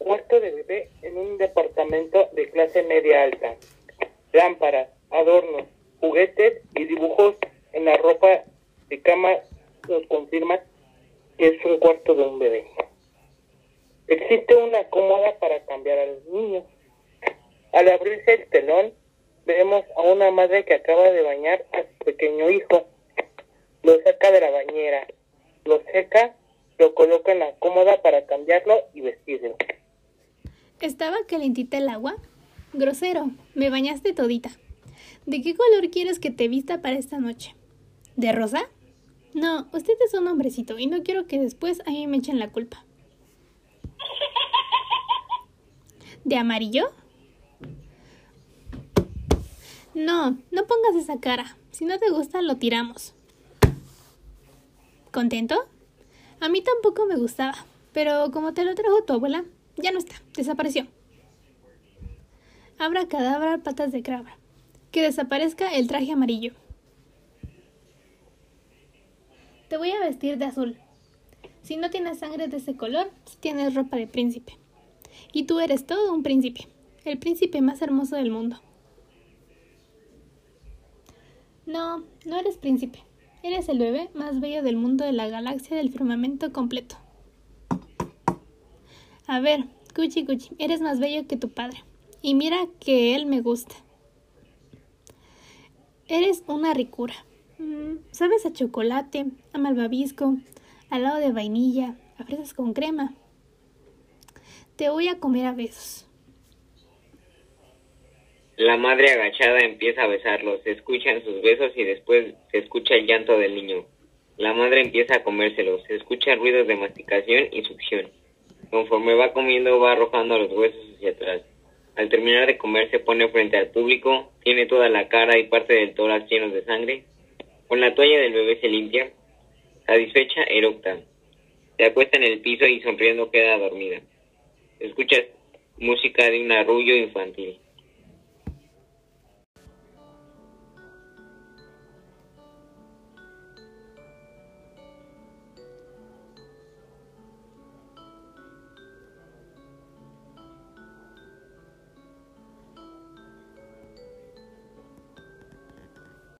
cuarto de bebé en un departamento de clase media alta. Lámparas, adornos, juguetes y dibujos en la ropa de cama nos confirman que es un cuarto de un bebé. Existe una cómoda para cambiar a los niños. Al abrirse el telón, vemos a una madre que acaba de bañar a su pequeño hijo. Lo saca de la bañera, lo seca, lo coloca en la cómoda para cambiarlo y vestirlo. ¿Estaba calentita el agua? Grosero, me bañaste todita. ¿De qué color quieres que te vista para esta noche? ¿De rosa? No, usted es un hombrecito y no quiero que después a mí me echen la culpa. ¿De amarillo? No, no pongas esa cara. Si no te gusta, lo tiramos. ¿Contento? A mí tampoco me gustaba, pero como te lo trajo tu abuela, ya no está, desapareció. Abra cadabra, patas de cabra. Que desaparezca el traje amarillo. Te voy a vestir de azul. Si no tienes sangre de ese color, tienes ropa de príncipe. Y tú eres todo un príncipe, el príncipe más hermoso del mundo. No, no eres príncipe. Eres el bebé más bello del mundo de la galaxia del firmamento completo. A ver, Cuchi Cuchi, eres más bello que tu padre. Y mira que él me gusta. Eres una ricura. Mm, sabes a chocolate, a malvavisco, al lado de vainilla, a fresas con crema. Te voy a comer a besos. La madre agachada empieza a besarlos, se escuchan sus besos y después se escucha el llanto del niño. La madre empieza a comérselos, se escuchan ruidos de masticación y succión. Conforme va comiendo va arrojando los huesos hacia atrás. Al terminar de comer se pone frente al público, tiene toda la cara y parte del tórax llenos de sangre. Con la toalla del bebé se limpia. Satisfecha, eructa. Se acuesta en el piso y sonriendo queda dormida. Escucha música de un arrullo infantil.